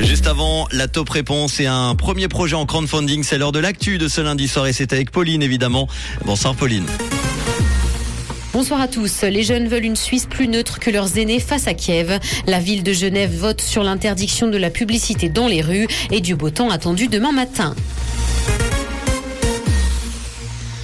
Juste avant, la top réponse et un premier projet en crowdfunding. C'est l'heure de l'actu de ce lundi soir et c'est avec Pauline évidemment. Bonsoir Pauline. Bonsoir à tous. Les jeunes veulent une Suisse plus neutre que leurs aînés face à Kiev. La ville de Genève vote sur l'interdiction de la publicité dans les rues et du beau temps attendu demain matin.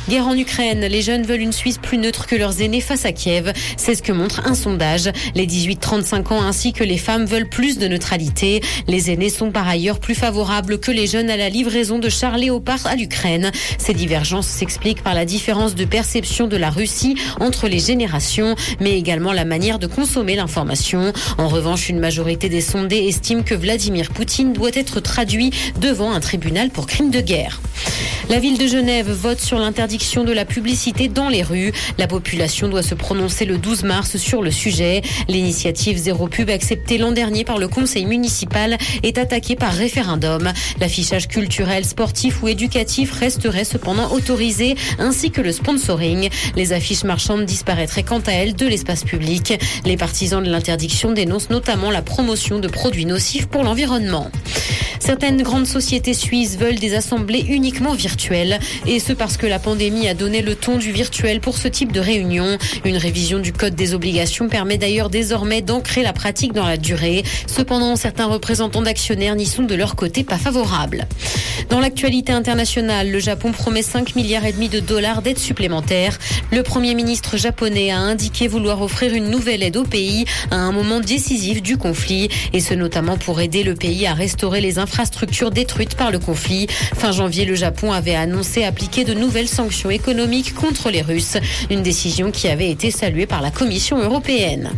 Guerre en Ukraine, les jeunes veulent une Suisse plus neutre que leurs aînés face à Kiev. C'est ce que montre un sondage. Les 18-35 ans ainsi que les femmes veulent plus de neutralité. Les aînés sont par ailleurs plus favorables que les jeunes à la livraison de chars léopards à l'Ukraine. Ces divergences s'expliquent par la différence de perception de la Russie entre les générations, mais également la manière de consommer l'information. En revanche, une majorité des sondés estiment que Vladimir Poutine doit être traduit devant un tribunal pour crime de guerre. La ville de Genève vote sur l'interdiction de la publicité dans les rues. La population doit se prononcer le 12 mars sur le sujet. L'initiative Zéro Pub acceptée l'an dernier par le conseil municipal est attaquée par référendum. L'affichage culturel, sportif ou éducatif resterait cependant autorisé ainsi que le sponsoring. Les affiches marchandes disparaîtraient quant à elles de l'espace public. Les partisans de l'interdiction dénoncent notamment la promotion de produits nocifs pour l'environnement. Certaines grandes sociétés suisses veulent des assemblées uniquement virtuelles. Et ce parce que la pandémie a donné le ton du virtuel pour ce type de réunion. Une révision du Code des obligations permet d'ailleurs désormais d'ancrer la pratique dans la durée. Cependant, certains représentants d'actionnaires n'y sont de leur côté pas favorables. Dans l'actualité internationale, le Japon promet 5 milliards et demi de dollars d'aide supplémentaire. Le premier ministre japonais a indiqué vouloir offrir une nouvelle aide au pays à un moment décisif du conflit et ce notamment pour aider le pays à restaurer les infrastructures détruites par le conflit. Fin janvier, le Japon avait annoncé appliquer de nouvelles sanctions économiques contre les Russes, une décision qui avait été saluée par la Commission européenne.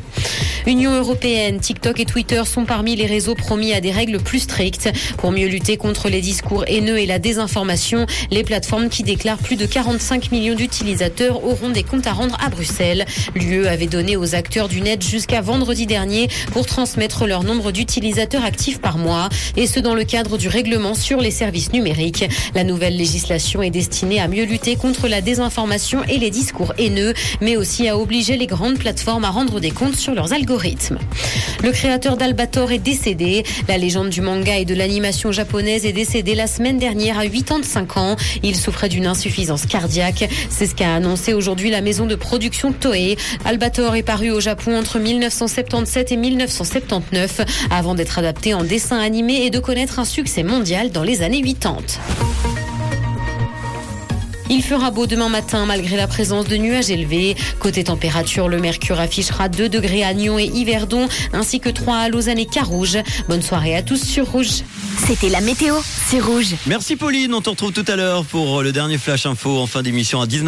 Union européenne, TikTok et Twitter sont parmi les réseaux promis à des règles plus strictes pour mieux lutter contre les discours haineux et la désinformation. Les plateformes qui déclarent plus de 45 millions d'utilisateurs auront des comptes à rendre à Bruxelles. L'UE avait donné aux acteurs du net jusqu'à vendredi dernier pour transmettre leur nombre d'utilisateurs actifs par mois et ce dans le cadre du règlement sur les services numériques. La nouvelle législation est destinée à mieux lutter contre la désinformation et les discours haineux, mais aussi à obliger les grandes plateformes à rendre des comptes sur leurs algorithmes. Le créateur d'Albator est décédé. La légende du manga et de l'animation japonaise est décédé la semaine dernière à 85 ans. Il souffrait d'une insuffisance cardiaque. C'est ce qu'a annoncé aujourd'hui la maison de production Toei. Albator est paru au Japon entre 1977 et 1979 avant d'être adapté en dessin animé et de connaître un succès mondial dans les années 80. Il fera beau demain matin malgré la présence de nuages élevés. Côté température, le mercure affichera 2 degrés à Nyon et Yverdon, ainsi que 3 à Lausanne et Carouge. Bonne soirée à tous sur Rouge. C'était la météo, c'est Rouge. Merci Pauline, on te retrouve tout à l'heure pour le dernier flash info en fin d'émission à 19